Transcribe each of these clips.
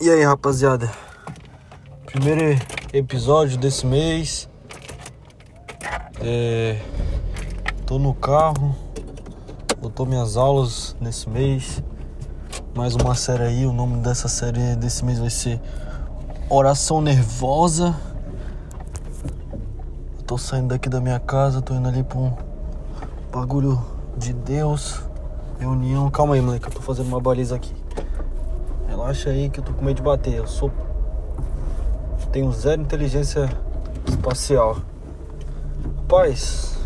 E aí, rapaziada? Primeiro episódio desse mês. É... Tô no carro. Voltou minhas aulas nesse mês. Mais uma série aí. O nome dessa série desse mês vai ser Oração Nervosa. tô saindo daqui da minha casa. Tô indo ali pra um bagulho de Deus. Reunião. Calma aí, moleque. Eu tô fazendo uma baliza aqui. Relaxa aí que eu tô com medo de bater. Eu sou. Tenho zero inteligência espacial. Rapaz.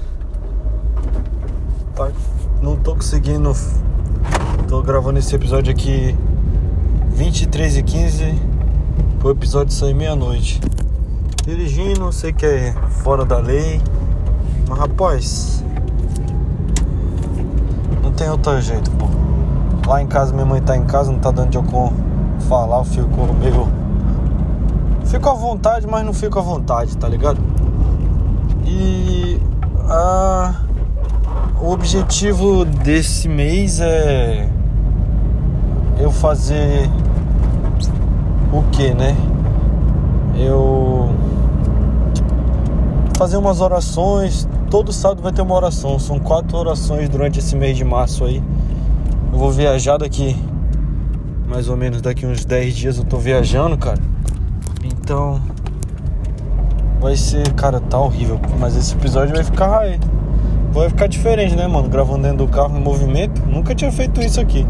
Tá... Não tô conseguindo. Tô gravando esse episódio aqui 23 e 15 Pro episódio sair meia-noite. Dirigindo, sei que é fora da lei. Mas rapaz. Não tem outro jeito, pô. Lá em casa, minha mãe tá em casa, não tá dando de eu falar, eu fico meio. Fico à vontade, mas não fico à vontade, tá ligado? E. Ah, o objetivo desse mês é. Eu fazer. O que, né? Eu. Fazer umas orações. Todo sábado vai ter uma oração. São quatro orações durante esse mês de março aí. Eu vou viajar daqui, mais ou menos daqui uns 10 dias eu tô viajando, cara. Então, vai ser, cara, tá horrível. Mas esse episódio vai ficar, vai ficar diferente, né, mano? Gravando dentro do carro em movimento. Nunca tinha feito isso aqui.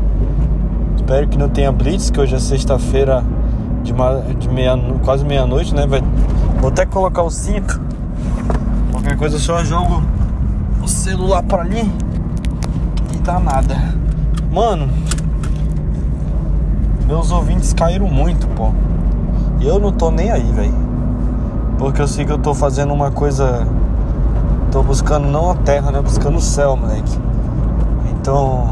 Espero que não tenha blitz, que hoje é sexta-feira de, de meia, quase meia-noite, né? Vai, vou até colocar o cinto. Qualquer coisa eu só jogo o celular pra ali e dá nada. Mano, meus ouvintes caíram muito, pô. E eu não tô nem aí, velho. Porque eu sei que eu tô fazendo uma coisa. Tô buscando não a terra, né? Buscando o céu, moleque. Então,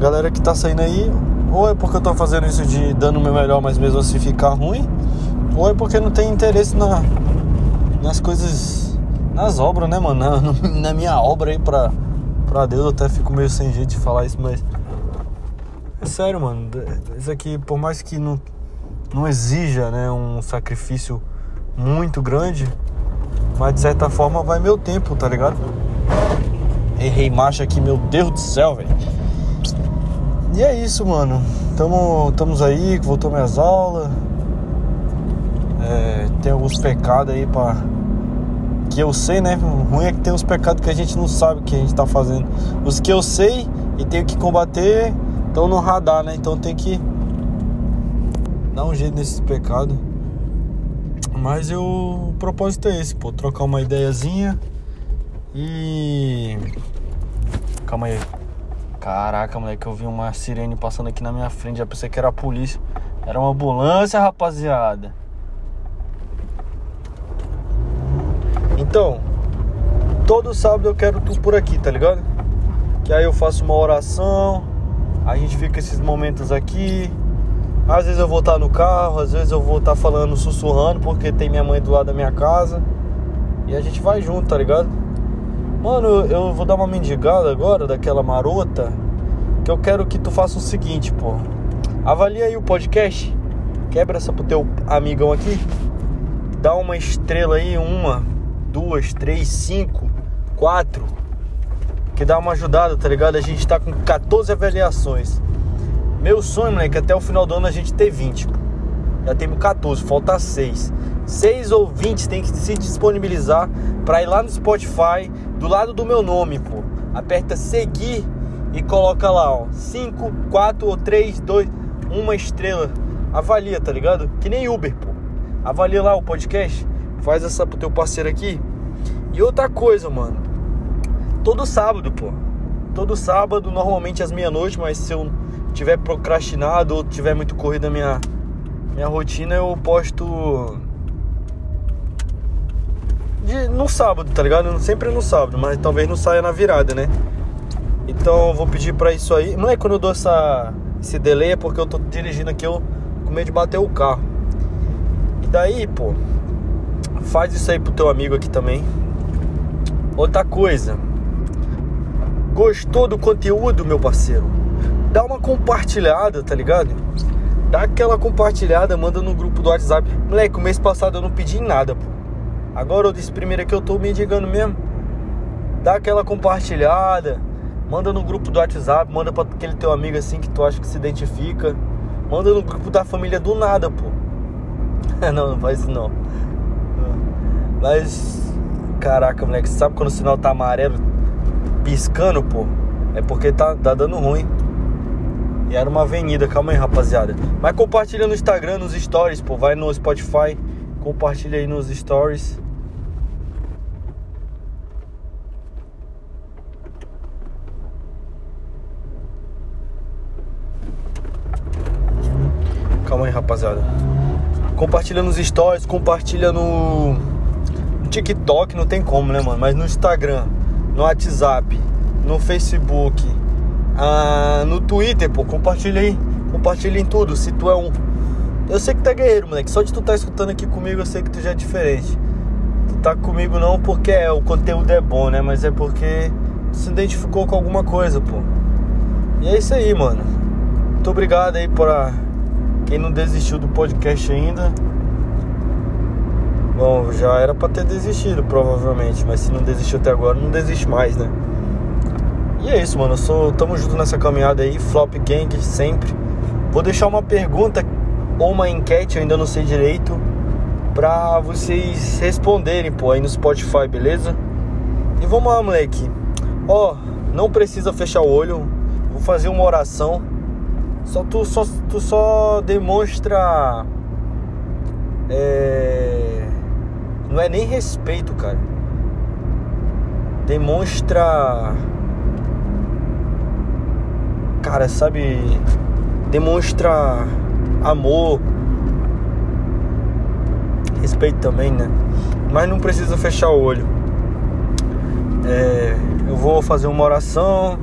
galera que tá saindo aí, ou é porque eu tô fazendo isso de dando o meu melhor, mas mesmo assim ficar ruim, ou é porque não tem interesse na, nas coisas, nas obras, né, mano? Na, na minha obra aí pra pra Deus, eu até fico meio sem jeito de falar isso, mas. Sério, mano. Isso aqui, por mais que não, não exija né, um sacrifício muito grande, mas de certa forma vai meu tempo, tá ligado? Errei marcha aqui, meu Deus do céu, velho. E é isso, mano. Tamo, estamos aí, voltou minhas aulas. É, tem alguns pecados aí pra que eu sei, né? O ruim é que tem os pecados que a gente não sabe que a gente tá fazendo. Os que eu sei e tenho que combater estão no radar, né? Então tem que dar um jeito nesses pecados. Mas eu, o propósito é esse, pô, trocar uma ideiazinha e. Calma aí. Caraca, moleque, eu vi uma sirene passando aqui na minha frente, já pensei que era a polícia. Era uma ambulância, rapaziada. Então, todo sábado eu quero tu por aqui, tá ligado? Que aí eu faço uma oração, a gente fica esses momentos aqui. Às vezes eu vou estar no carro, às vezes eu vou estar falando, sussurrando, porque tem minha mãe do lado da minha casa. E a gente vai junto, tá ligado? Mano, eu vou dar uma mendigada agora daquela marota. Que eu quero que tu faça o seguinte, pô. Avalia aí o podcast. Quebra essa pro teu amigão aqui. Dá uma estrela aí, uma, duas, três, cinco, quatro. Que dá uma ajudada, tá ligado? A gente tá com 14 avaliações. Meu sonho, moleque, é até o final do ano a gente ter 20. Já temos 14, falta 6. 6 ou 20 tem que se disponibilizar para ir lá no Spotify, do lado do meu nome, pô. Aperta seguir e coloca lá, ó. 5, 4 ou 3, 2, uma estrela. Avalia, tá ligado? Que nem Uber, pô. Avalia lá o podcast Faz essa pro teu parceiro aqui. E outra coisa, mano. Todo sábado, pô. Todo sábado, normalmente às meia-noite, mas se eu tiver procrastinado ou tiver muito corrida minha minha rotina, eu posto de, no sábado, tá ligado? Sempre no sábado, mas talvez não saia na virada, né? Então eu vou pedir pra isso aí. Não é quando eu dou essa, esse delay, é porque eu tô dirigindo aqui, eu com medo de bater o carro. E daí, pô, Faz isso aí pro teu amigo aqui também. Outra coisa. Gostou do conteúdo, meu parceiro? Dá uma compartilhada, tá ligado? dá aquela compartilhada, manda no grupo do WhatsApp. Moleque, o mês passado eu não pedi nada, pô. Agora eu disse primeiro que eu tô me digando mesmo. Dá aquela compartilhada, manda no grupo do WhatsApp, manda para aquele teu amigo assim que tu acha que se identifica. Manda no grupo da família do nada, pô. não, não faz isso não. Mas, caraca, moleque, sabe quando o sinal tá amarelo piscando, pô? É porque tá, tá dando ruim. E era uma avenida, calma aí, rapaziada. Mas compartilha no Instagram, nos stories, pô. Vai no Spotify, compartilha aí nos stories. Calma aí, rapaziada. Compartilha nos stories, compartilha no, no TikTok, não tem como, né, mano? Mas no Instagram, no WhatsApp, no Facebook, ah, no Twitter, pô, compartilha aí. Compartilha em tudo. Se tu é um. Eu sei que tu é guerreiro, moleque. Só de tu tá escutando aqui comigo, eu sei que tu já é diferente. Tu tá comigo não porque é, o conteúdo é bom, né? Mas é porque tu se identificou com alguma coisa, pô. E é isso aí, mano. Muito obrigado aí pra quem não desistiu do podcast ainda. Bom, já era pra ter desistido, provavelmente. Mas se não desistiu até agora, não desiste mais, né? E é isso, mano. Eu sou, tamo junto nessa caminhada aí. Flop Gang sempre. Vou deixar uma pergunta ou uma enquete, eu ainda não sei direito, pra vocês responderem, pô, aí no Spotify, beleza? E vamos lá, moleque. Ó, não precisa fechar o olho. Vou fazer uma oração. Só tu só, tu só demonstra. É. Não é nem respeito, cara. Demonstra cara, sabe? Demonstra amor, respeito também, né? Mas não precisa fechar o olho. É, eu vou fazer uma oração.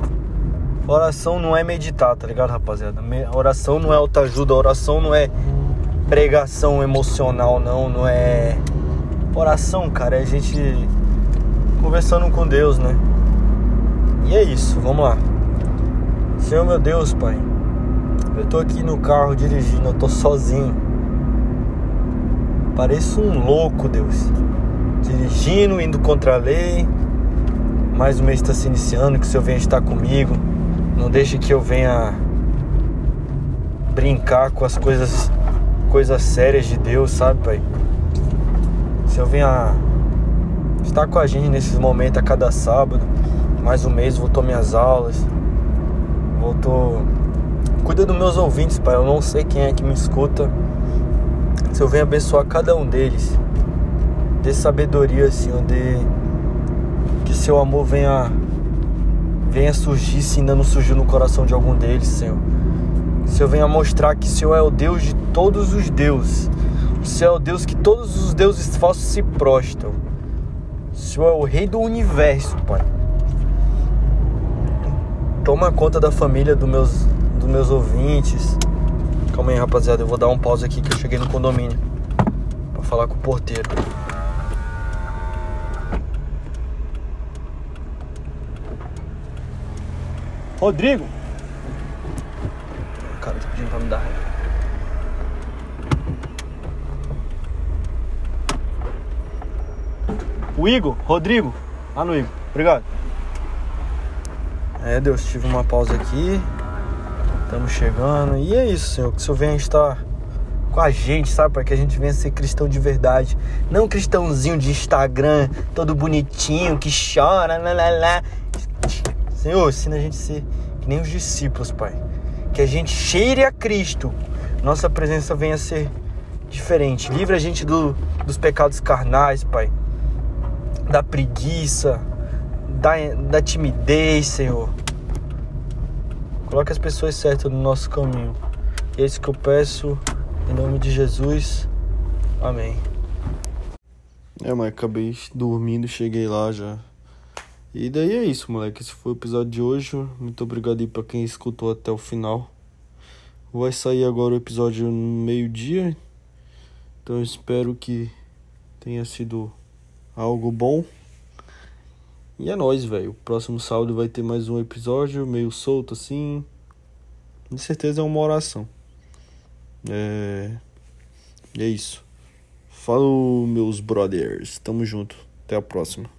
Oração não é meditar, tá ligado, rapaziada? Oração não é autoajuda, oração não é pregação emocional, não, não é. Oração, cara, é a gente conversando com Deus, né? E é isso, vamos lá. Senhor meu Deus, Pai, eu tô aqui no carro dirigindo, eu tô sozinho. Pareço um louco, Deus. Dirigindo, indo contra a lei. Mais um mês está se iniciando, que o Senhor venha estar comigo. Não deixe que eu venha brincar com as coisas coisas sérias de Deus, sabe, Pai? Senhor venha estar com a gente nesses momentos a cada sábado. Mais um mês voltou minhas aulas voltou. Cuida dos meus ouvintes, Pai. Eu não sei quem é que me escuta. Se eu venho abençoar cada um deles. Dê sabedoria, Senhor. Dê. Que seu amor venha. Venha surgir se ainda não surgiu no coração de algum deles, Senhor. Senhor venha mostrar que o Senhor é o Deus de todos os deuses. O Senhor é o Deus que todos os deuses falsos se prostram. O Senhor é o Rei do universo, Pai toma conta da família dos meus, dos meus ouvintes. Calma aí, rapaziada, eu vou dar um pause aqui que eu cheguei no condomínio para falar com o porteiro. Rodrigo. O cara tá pedindo pra me dar O Igor, Rodrigo. Ah, no Igor. Obrigado. É, Deus, tive uma pausa aqui. Estamos chegando. E é isso, Senhor. Que o Senhor venha estar com a gente, sabe? Para que a gente venha ser cristão de verdade. Não cristãozinho de Instagram, todo bonitinho, que chora, lá, lá, lá. Senhor, ensina a gente a ser que nem os discípulos, Pai. Que a gente cheire a Cristo. Nossa presença venha a ser diferente. Livra a gente do, dos pecados carnais, Pai. Da preguiça da, da timidez, Senhor. Coloque as pessoas certas no nosso caminho. E é isso que eu peço em nome de Jesus. Amém. É, mas acabei dormindo, cheguei lá já. E daí é isso, moleque. Esse foi o episódio de hoje. Muito obrigado aí pra quem escutou até o final. Vai sair agora o episódio no meio-dia. Então eu espero que tenha sido algo bom. E é nóis, velho. O próximo sábado vai ter mais um episódio, meio solto assim. Com certeza é uma oração. É, é isso. Falou, meus brothers. Tamo junto. Até a próxima.